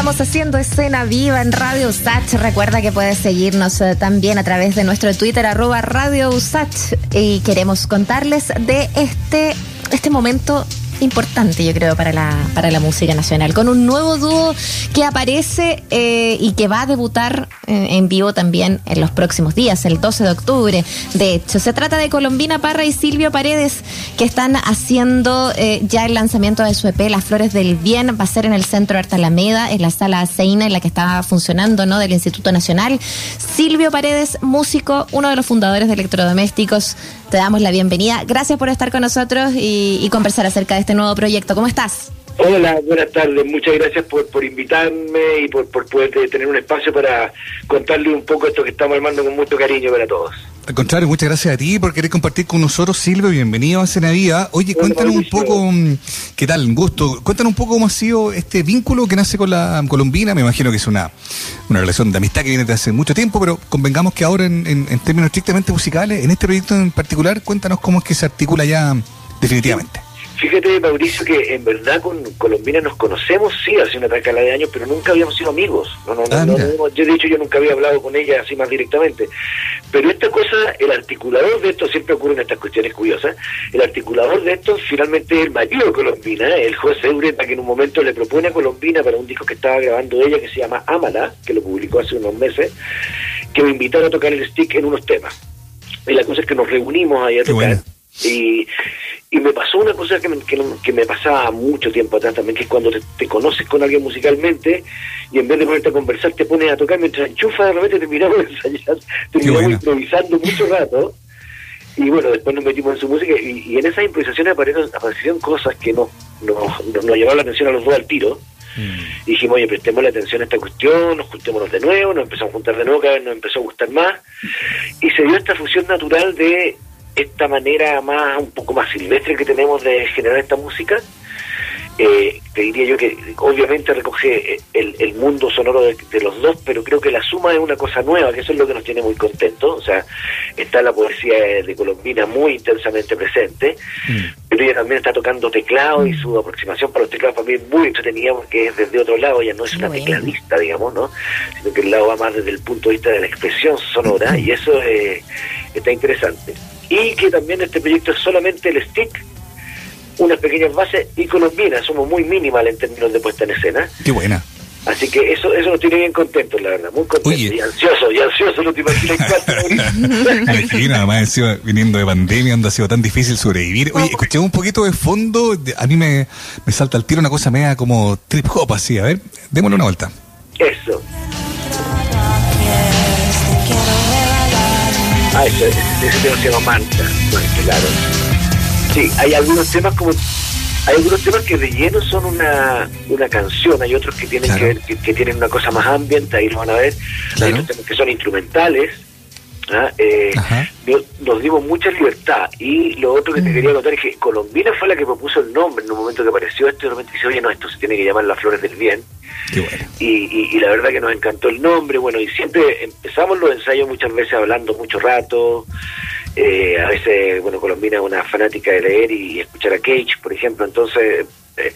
Estamos haciendo escena viva en Radio Usach. Recuerda que puedes seguirnos eh, también a través de nuestro Twitter, arroba Radio Usach. Y queremos contarles de este, este momento importante, yo creo, para la, para la música nacional, con un nuevo dúo que aparece eh, y que va a debutar eh, en vivo también en los próximos días, el 12 de octubre. De hecho, se trata de Colombina Parra y Silvio Paredes, que están haciendo eh, ya el lanzamiento de su EP, Las Flores del Bien, va a ser en el Centro Arte Alameda, en la sala Seina, en la que estaba funcionando, ¿no? Del Instituto Nacional. Silvio Paredes, músico, uno de los fundadores de Electrodomésticos, te damos la bienvenida. Gracias por estar con nosotros y, conversar acerca de este nuevo proyecto. ¿Cómo estás? Hola, buenas tardes. Muchas gracias por, por invitarme y por, por poder tener un espacio para contarle un poco esto que estamos armando con mucho cariño para todos. Al contrario, muchas gracias a ti por querer compartir con nosotros, Silvio. Bienvenido a Cenavía. Oye, cuéntanos un poco, mm, ¿qué tal? Un gusto. Cuéntanos un poco cómo ha sido este vínculo que nace con la colombina. Me imagino que es una, una relación de amistad que viene desde hace mucho tiempo, pero convengamos que ahora, en, en, en términos estrictamente musicales, en este proyecto en particular, cuéntanos cómo es que se articula ya definitivamente. Fíjate, Mauricio, que en verdad con Colombina nos conocemos, sí, hace una tacala de años, pero nunca habíamos sido amigos. No, no, Ah, no, mira. no, yo de hecho yo nunca había hablado con ella así más directamente. Pero esta cosa, el articulador de esto, siempre ocurren estas cuestiones curiosas, el articulador de esto finalmente es el marido de Colombina, el José Ureta, que en un momento le propone a Colombina para un disco que estaba grabando ella, que se llama Amala, que lo publicó hace unos meses, que me invitaron a tocar el stick en unos temas. Y la cosa es que nos reunimos ahí a Qué tocar. bueno. Y, y me pasó una cosa que me, que, que me pasaba mucho tiempo atrás también, que es cuando te, te conoces con alguien musicalmente y en vez de ponerte a conversar te pones a tocar mientras enchufas de repente terminamos de ensayar, terminamos bueno. improvisando mucho rato y bueno, después nos metimos en su música y, y en esas improvisaciones aparecieron, aparecieron cosas que nos, nos, nos, nos llamaron la atención a los dos al tiro y dijimos, oye, prestemos atención a esta cuestión, nos juntémonos de nuevo, nos empezamos a juntar de nuevo, cada vez nos empezó a gustar más. Y se dio esta fusión natural de esta manera más, un poco más silvestre que tenemos de generar esta música. Eh, te diría yo que obviamente recoge eh, el, el mundo sonoro de, de los dos, pero creo que la suma es una cosa nueva, que eso es lo que nos tiene muy contentos. O sea, está la poesía de, de Colombina muy intensamente presente, pero ella también está tocando teclado y su aproximación para los teclados para mí es muy entretenida porque es desde otro lado, ella no es una bueno. tecladista, digamos, ¿no? Sino que el lado va más desde el punto de vista de la expresión sonora y eso eh, está interesante. Y que también este proyecto es solamente el stick, unas pequeñas bases y colombinas, somos muy minimal en términos de puesta en escena. Qué buena. Así que eso eso nos tiene bien contentos, la verdad, muy contentos Oye. y ansiosos, y ansiosos, no te imaginas cuánto, además encima, viniendo de pandemia, donde ha sido tan difícil sobrevivir. Oye, escuchemos un poquito de fondo. A mí me, me salta al tiro una cosa media como trip hop así. A ver, démosle una vuelta. Eso. Ah, ese, ese, ese tema se llama Manta. Bueno, claro. Sí, hay algunos temas como. Hay algunos temas que de lleno son una, una canción, hay otros que tienen Claro. que ver, que, que tienen una cosa más ambiente, ahí lo van a ver. Claro. Hay otros temas que son instrumentales. ¿Ah? Eh, nos, dimos mucha libertad. Y lo otro que te quería contar es que Colombina fue la que propuso el nombre en un momento que apareció esto y de repente dice, oye, no, esto se tiene que llamar Las Flores del Bien Qué bueno. y, y- y la verdad que nos encantó el nombre, bueno, y siempre empezamos los ensayos muchas veces hablando mucho rato, eh, a veces, bueno, Colombina es una fanática de leer y escuchar a Cage, por ejemplo, entonces eh,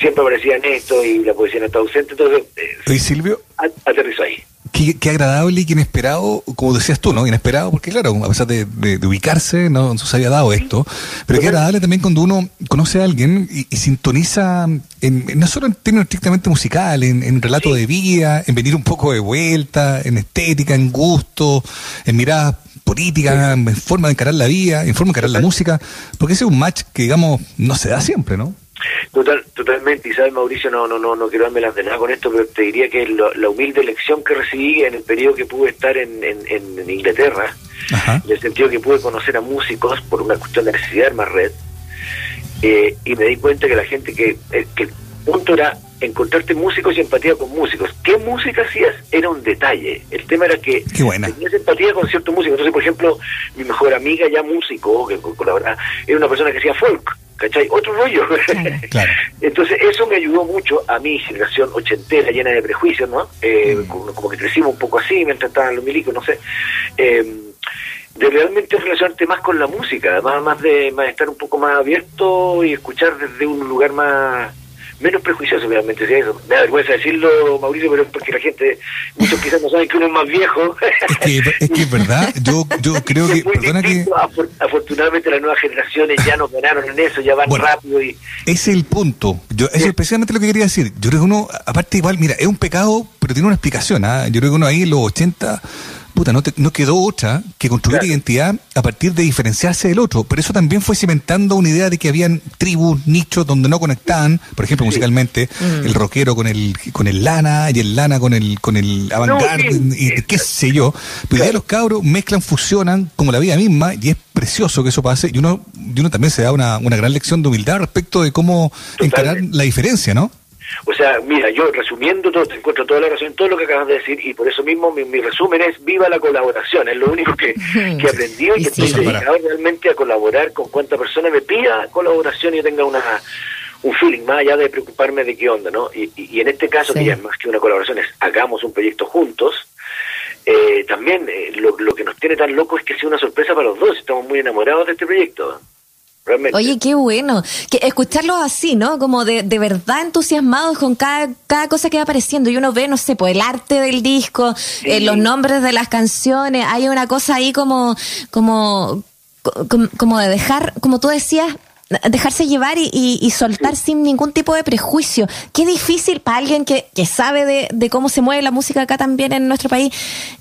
siempre aparecían esto y la poesía no está ausente, entonces eh, Silvio, aterrizó ahí. qué, qué agradable y qué inesperado, como decías tú, ¿no? Inesperado, porque claro, a pesar de, de- de ubicarse, no, no se había dado esto. Pero qué agradable también cuando uno conoce a alguien y, y sintoniza, en, no solo en términos estrictamente musicales, en, en relato de vida, en venir un poco de vuelta, en estética, en gusto, en miradas políticas, en forma de encarar la vida, en forma de encarar la música, porque ese es un match que, digamos, no se da siempre, ¿no? Total, totalmente, y sabes Mauricio, no, no, no, no quiero darme las de nada con esto, pero te diría que lo- la humilde elección que recibí en el periodo que pude estar en, en, en- en Inglaterra, Ajá. en el sentido que pude conocer a músicos por una cuestión de necesidad de armar red, eh, y me di cuenta que la gente que, eh, que el punto era encontrarte músicos y empatía con músicos. ¿Qué música hacías? Era un detalle. El tema era que tenías empatía con ciertos músicos. Entonces, por ejemplo, mi mejor amiga ya músico, que colabora, era una persona que hacía folk, ¿cachai? Otro rollo. Claro. Entonces, eso me ayudó mucho a mi generación ochentera, llena de prejuicios, ¿no? Eh, como, como que crecimos un poco así, mientras estaban los milicos, no sé. Eh, de realmente relacionarte más con la música, más, más de más de estar un poco más abierto y escuchar desde un lugar más menos prejuicioso realmente si eso. Me da vergüenza decirlo, Mauricio, pero es porque la gente, muchos quizás no saben que uno es más viejo. Es que es, que es verdad, yo, yo creo que, perdona que... Afortunadamente las nuevas generaciones ya no ganaron en eso, ya van rápido y... Ese es el punto, yo, eso es especialmente lo que quería decir. Yo creo que uno, aparte igual, mira, es un pecado, pero tiene una explicación, ¿ah? Yo creo que uno ahí en los 80 puta, no, no quedó otra que construir identidad a partir de diferenciarse del otro. Pero eso también fue cimentando una idea de que habían tribus, nichos donde no conectaban, por ejemplo, musicalmente, mm. el rockero con el con el lana y el lana con el con el avant y qué sé yo. Pero ya los cabros mezclan, fusionan como la vida misma y es precioso que eso pase y uno, y uno también se da una, una gran lección de humildad respecto de cómo encarar la diferencia, ¿no? O sea, mira, yo resumiendo todo, te encuentro toda la razón en todo lo que acabas de decir y por eso mismo mi, resumen es viva la colaboración, es lo único que, que he aprendido y que estoy dedicado realmente a colaborar con cuanta persona me pida colaboración y tenga una un feeling más allá de preocuparme de qué onda, ¿no? Y, y, en este caso, que ya es más que una colaboración, es hagamos un proyecto juntos, eh, también eh, lo, lo que nos tiene tan loco es que sea una sorpresa para los dos, estamos muy enamorados de este proyecto. Oye, qué bueno. Que escucharlos así, ¿no? Como de, de verdad entusiasmados con cada, cada cosa que va apareciendo. Y uno ve, no sé, pues el arte del disco, eh, los nombres de las canciones. Hay una cosa ahí como, como, como, de dejar, como tú decías, dejarse llevar y, y, soltar sin ningún tipo de prejuicio. Qué difícil para alguien que, que sabe de, de, cómo se mueve la música acá también en nuestro país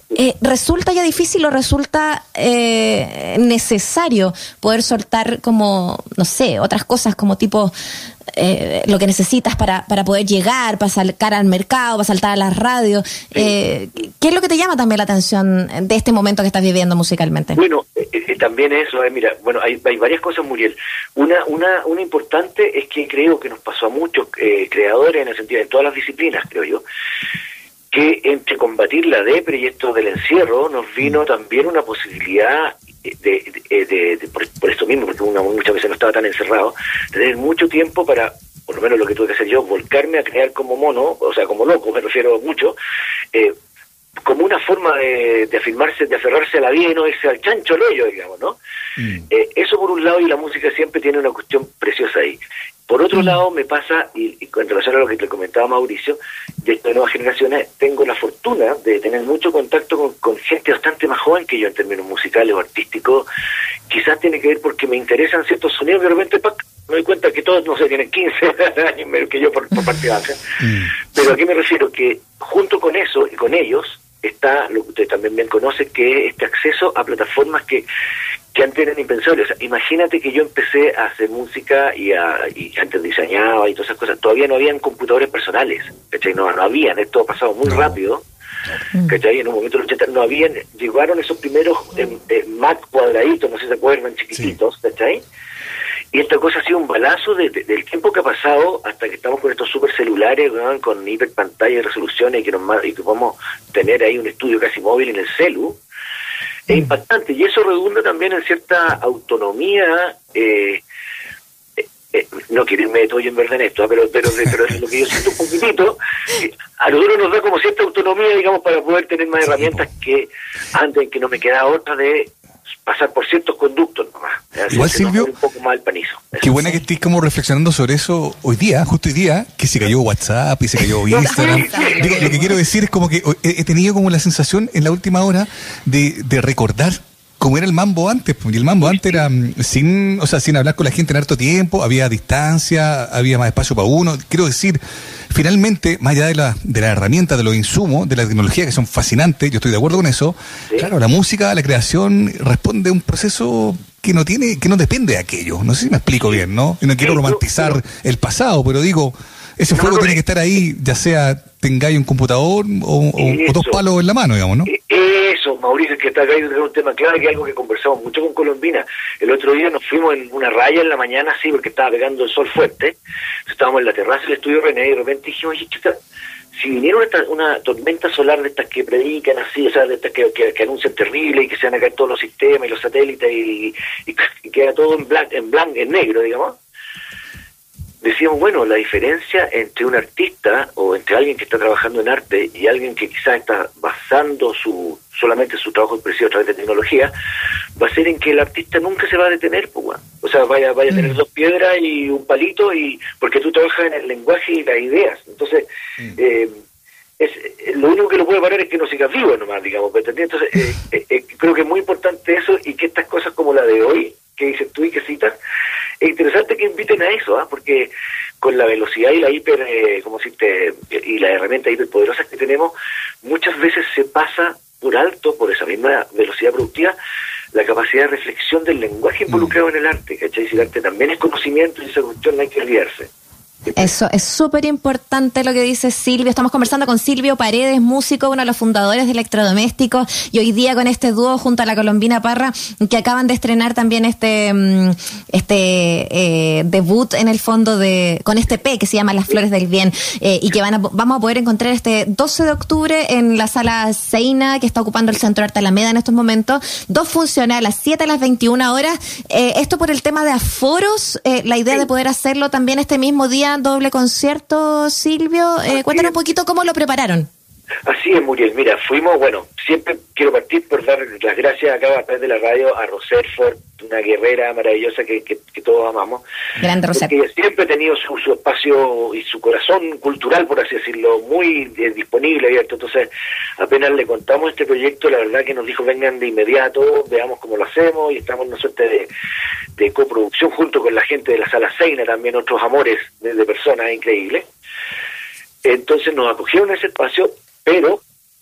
eh, ¿resulta ya difícil o resulta eh, necesario poder soltar como, no sé, otras cosas como tipo eh, lo que necesitas para, para poder llegar, para saltar al mercado, para saltar a las radios? ¿Qué es lo que te llama también la atención de este momento que estás viviendo musicalmente? Bueno, también eso, mira, bueno, hay, hay, varias cosas, Muriel. Una, una, una importante es que creo que nos pasó a muchos creadores en el sentido de todas las disciplinas, creo yo, que entre combatir la depre y esto del encierro nos vino mm. también una posibilidad de, por, esto mismo, porque uno muchas veces no estaba tan encerrado, tener mucho tiempo para, por lo menos lo que tuve que hacer yo, volcarme a crear como mono, o sea, como loco, me refiero mucho, eh, como una forma de, afirmarse, de aferrarse a la vida y no irse al chancho rollo, digamos, ¿no? Mm. Eh, eso por un lado y la música siempre tiene una cuestión preciosa ahí. Por otro mm. lado, me pasa, y, y, en relación a lo que te comentaba Mauricio, de estas nuevas generaciones, tengo la fortuna de tener mucho contacto con, gente bastante más joven que yo en términos musicales o artísticos. Quizás tiene que ver porque me interesan ciertos sonidos que de repente me doy cuenta que todos, no sé, tienen 15 años menos que yo por, por partida. Mm. Pero a qué me refiero? Que junto con eso y con ellos está lo que ustedes también bien conocen, que es este acceso a plataformas que que antes eran impensables. imagínate que yo empecé a hacer música y, antes diseñaba y todas esas cosas. Todavía no habían computadores personales, ¿cachai? No, no habían, esto ha pasado muy rápido. ¿cachai? En un momento los 80 no habían, llegaron esos primeros Mac cuadraditos, no sé si se acuerdan, chiquititos, ¿cachai? Y esta cosa ha sido un balazo del tiempo que ha pasado hasta que estamos con estos super celulares, con hiper pantalla y resoluciones y que, nos, y que podemos tener ahí un estudio casi móvil en el celu es impactante y eso redunda también en cierta autonomía eh, eh, eh no quiero irme de todo en verdad en esto, ¿ah? pero, pero, pero es lo que yo siento un poquitito, a nosotros nos da como cierta autonomía, digamos, para poder tener más herramientas que antes que no me queda otra de pasar por ciertos conductos nomás. Igual Silvio, un poco más el panizo. Qué buena que estés como reflexionando sobre eso hoy día, justo hoy día, que se cayó WhatsApp y se cayó Instagram. Digo, lo que quiero decir es como que he tenido como la sensación en la última hora de, de recordar como era el mambo antes, y el mambo antes era mm, sin, o sea, sin hablar con la gente en harto tiempo, había distancia, había más espacio para uno. Quiero decir, finalmente, más allá de la, de la herramienta, de los insumos, de la tecnología que son fascinantes, yo estoy de acuerdo con eso, claro, la música, la creación responde a un proceso que no tiene, que no depende de aquello. No sé si me explico bien, ¿no? Y no quiero romantizar el pasado, pero digo, ese fuego tiene que estar ahí, ya sea tengáis un computador o, dos palos en la mano, digamos, ¿no? E, Mauricio, que está acá es un tema clave, que es algo que conversamos mucho con Colombina. El otro día nos fuimos en una raya en la mañana, sí, porque estaba pegando el sol fuerte. Estábamos en la terraza del estudio René y de repente dijimos, oye, chica, si viniera una, tormenta solar de estas que predican así, o sea, de estas que, que, anuncian terrible y que se van a caer todos los sistemas y los satélites y, queda todo en blanco, en negro, digamos decíamos, bueno, la diferencia entre un artista o entre alguien que está trabajando en arte y alguien que quizás está basando su, solamente su trabajo expresivo a través de tecnología, va a ser en que el artista nunca se va a detener, pues, o sea, vaya, vaya a tener mm. dos piedras y un palito, y porque tú trabajas en el lenguaje y las ideas. Entonces, mm. eh, es, eh, lo único que lo puede parar es que no sigas vivo nomás, digamos. Entonces, eh, creo que es muy importante eso y que estas cosas como la de hoy, que dices tú y que citas, es interesante que inviten a eso, ¿ah? porque con la velocidad y la hiper, eh, como te y las herramientas hiperpoderosas que tenemos, muchas veces se pasa por alto, por esa misma velocidad productiva, la capacidad de reflexión del lenguaje involucrado mm. en el arte, ¿cachai? Si el arte también es conocimiento y esa cuestión no hay que olvidarse. Eso es súper importante lo que dice Silvio. Estamos conversando con Silvio Paredes, músico, uno de los fundadores de Electrodomésticos, y hoy día con este dúo junto a la Colombina Parra, que acaban de estrenar también este mm, este eh, debut en el fondo de con este P que se llama Las Flores del Bien, eh, y que van a, vamos a poder encontrar este 12 de octubre en la sala Seina, que está ocupando el Centro Arte Alameda en estos momentos. Dos funciones a las 7 a las 21 horas. Eh, esto por el tema de aforos, la idea de poder hacerlo también este mismo día doble concierto, Silvio. Eh, cuéntanos un poquito cómo lo prepararon. Así es, Muriel. Mira, fuimos, bueno, siempre quiero partir por dar las gracias acá a través de la radio a Roserford, una guerrera maravillosa que, que, todos amamos. Grande Roser. siempre ha tenido su, su, espacio y su corazón cultural, por así decirlo, muy eh, disponible, abierto. Entonces, apenas le contamos este proyecto, la verdad que nos dijo vengan de inmediato, veamos cómo lo hacemos y estamos en una suerte de, de coproducción junto con la gente de la Sala Seina, también otros amores de, de personas increíbles. Entonces nos acogieron en ese espacio, pero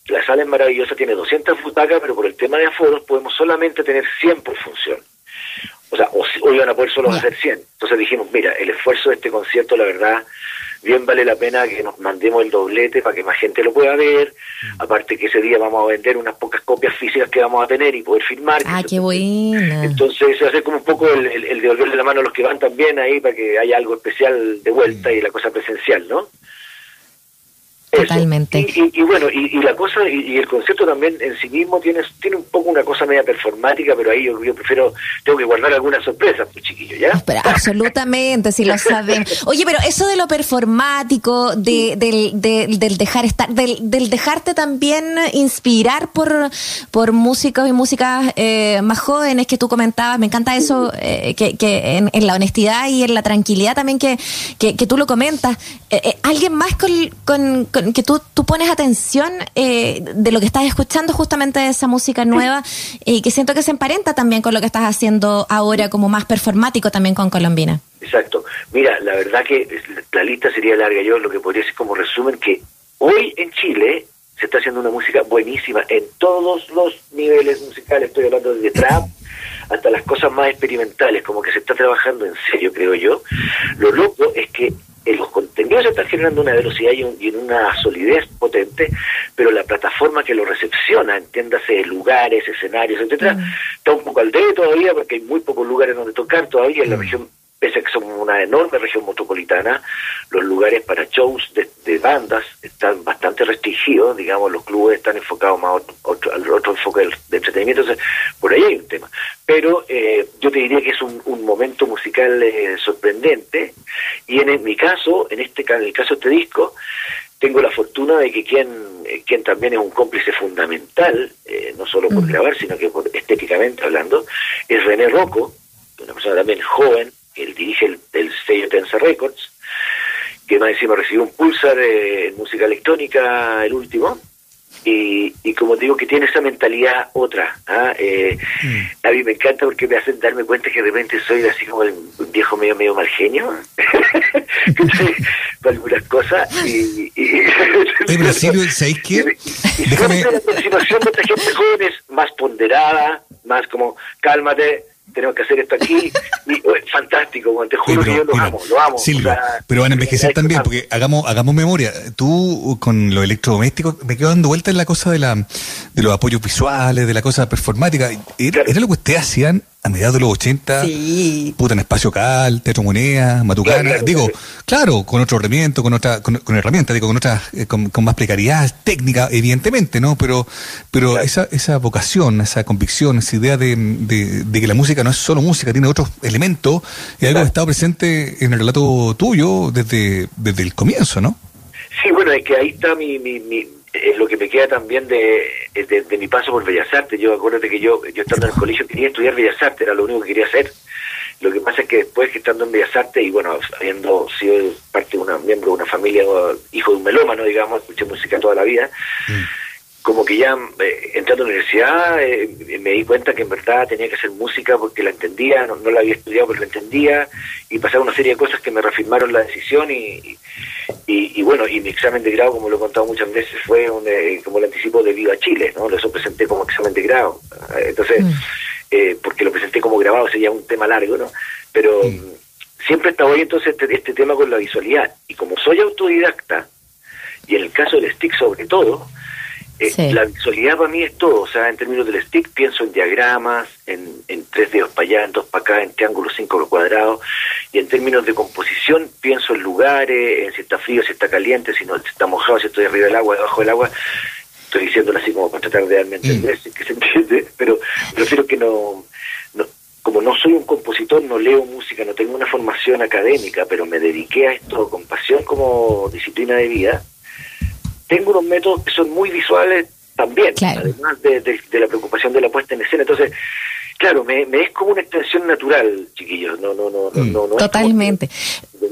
la sala es maravillosa, tiene 200 butacas, pero por el tema de aforos podemos solamente tener 100 por función. O sea, o, iban a poder solo hacer 100. Entonces dijimos, mira, el esfuerzo de este concierto, la verdad, bien vale la pena que nos mandemos el doblete para que más gente lo pueda ver. Mm. Aparte que ese día vamos a vender unas pocas copias físicas que vamos a tener y poder firmar. Ah, qué buena. Entonces se hace como un poco el, el, devolverle la mano a los que van también ahí para que haya algo especial de vuelta mm. y la cosa presencial, ¿no? Totalmente. Y, bueno, y, la cosa, y, el concepto también en sí mismo tiene, tiene un poco una cosa media performática, pero ahí yo, prefiero, tengo que guardar algunas sorpresas, pues chiquillo, ¿ya? absolutamente, si lo saben. Oye, pero eso de lo performático, de, del, del dejar estar, del, del dejarte también inspirar por, por músicos y músicas eh, más jóvenes que tú comentabas, me encanta eso, eh, que, que en, la honestidad y en la tranquilidad también que, que, tú lo comentas. Eh, ¿Alguien más con, con que tú, tú pones atención eh, de lo que estás escuchando justamente de esa música nueva y que siento que se emparenta también con lo que estás haciendo ahora como más performático también con Colombina. Exacto. Mira, la verdad que la lista sería larga. Yo lo que podría decir como resumen que hoy en Chile se está haciendo una música buenísima en todos los niveles musicales. Estoy hablando desde trap hasta las cosas más experimentales, como que se está trabajando en serio, creo yo. Lo loco es que los contenidos se están generando una velocidad y, una solidez potente, pero la plataforma que lo recepciona, entiéndase lugares, escenarios, etcétera, está un poco al dedo todavía porque hay muy pocos lugares donde tocar todavía en la mm. región pese a que somos una enorme región metropolitana, los lugares para shows de, bandas están bastante restringidos, digamos, los clubes están enfocados más a otro, otro, enfoque de entretenimiento, entonces por ahí hay un tema. Pero eh, yo te diría que es un, momento musical eh, sorprendente y en, mi caso, en este en el caso de este disco, tengo la fortuna de que quien, eh, quien también es un cómplice fundamental, no solo por grabar, sino que por, estéticamente hablando, es René Rocco, una persona también joven, él dirige el, sello Tensa Records, que más encima recibió un Pulsar en música electrónica, el último, y, y, como digo que tiene esa mentalidad otra ¿ah? eh, mm. a mí me encanta porque me hacen darme cuenta que de repente soy así como el viejo medio medio mal genio para algunas cosas y, y pero ¿sabéis qué? déjame la situación de esta gente joven es más ponderada más como cálmate tenemos que hacer esto aquí. Y, oh, fantástico, te juro que yo lo amo, lo amo. Silvia, pero van a envejecer también, porque hagamos hagamos memoria. Tú, con los electrodomésticos, me quedo dando vuelta en la cosa de, la, de los apoyos visuales, de la cosa performática. Era, era lo que ustedes hacían a mediados de los 80, sí. puta en Espacio Cal, Teatro Moneda, Matucana, digo, claro, con otro herramienta, con otra, con, herramientas, digo, con otras, eh, con, más precariedad técnica, evidentemente, ¿no? Pero, pero esa, esa vocación, esa convicción, esa idea de, de, que la música no es solo música, tiene otros elementos, y algo que ha estado presente en el relato tuyo desde, el comienzo, ¿no? Sí, bueno, es que ahí está mi, mi, mi lo que me queda también de de, de, mi paso por Bellas Artes. Yo acuérdate que yo, yo estando en el colegio quería estudiar Bellas Artes, era lo único que quería hacer. Lo que pasa es que después que estando en Bellas Artes y bueno, habiendo sido parte de una miembro de una familia, hijo de un melómano, digamos, escuché música toda la vida, mm. Como que ya eh, entrando a la universidad eh, me di cuenta que en verdad tenía que hacer música porque la entendía, no, la había estudiado pero la entendía, y pasaron una serie de cosas que me reafirmaron la decisión y, y, bueno, y mi examen de grado, como lo he contado muchas veces, fue un, eh, como el anticipo de Viva Chile, ¿no? Eso presenté como examen de grado. Entonces... Mm. Eh, porque lo presenté como grabado, sería un tema largo, ¿no? Pero siempre está hoy entonces este, este, tema con la visualidad. Y como soy autodidacta, y en el caso del stick sobre todo, eh, la visualidad para mí es todo. O sea, en términos del stick pienso en diagramas, en, en tres dedos para allá, en dos para acá, en triángulos cinco cuadrados. Y en términos de composición pienso en lugares, en si está frío, si está caliente, si no si está mojado, si estoy arriba del agua, debajo del agua estoy diciéndolo así como para tratar de darme a entender, mm. que se entiende, pero prefiero que no, como no soy un compositor, no leo música, no tengo una formación académica, pero me dediqué a esto con pasión como disciplina de vida, tengo unos métodos que son muy visuales también, además de, la preocupación de la puesta en escena. Entonces, claro, me, es como una extensión natural, chiquillos. No, no, no, no, no, Totalmente.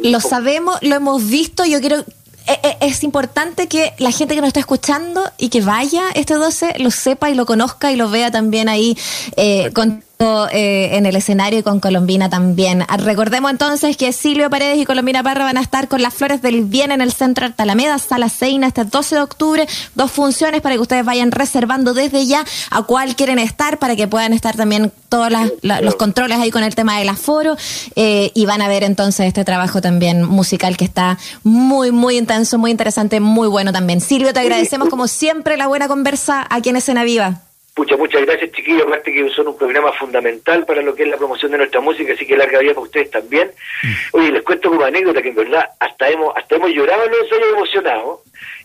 lo sabemos, lo hemos visto. Yo quiero eh, eh, es importante que la gente que nos está escuchando y que vaya este 12 lo sepa y lo conozca y lo vea también ahí eh, con eh, en el escenario y con Colombina también. Recordemos entonces que Silvio Paredes y Colombina Parra van a estar con las Flores del Bien en el Centro Alameda, Sala Seina, este 12 de octubre. Dos funciones para que ustedes vayan reservando desde ya a cuál quieren estar, para que puedan estar también todos los controles ahí con el tema del aforo. Eh, y van a ver entonces este trabajo también musical que está muy, muy intenso, muy interesante, muy bueno también. Silvio, te agradecemos como siempre la buena conversa aquí en Escena Viva. Pucha, muchas gracias chiquillos, aparte que son un programa fundamental para lo que es la promoción de nuestra música, así que larga vida para ustedes también. Mm. Oye, les cuento como anécdota que en verdad hasta hemos hasta hemos llorado los hemos emocionado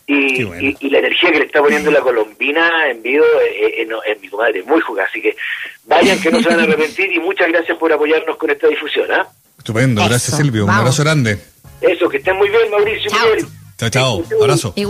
y, y, la energía que le está poniendo la colombina en vivo en, mi comadre muy jugada, así que vayan que no se van a arrepentir y muchas gracias por apoyarnos con esta difusión. ¿ah? Estupendo, gracias Silvio, un abrazo grande. Eso, que estén muy bien Mauricio. Chao, chao, abrazo.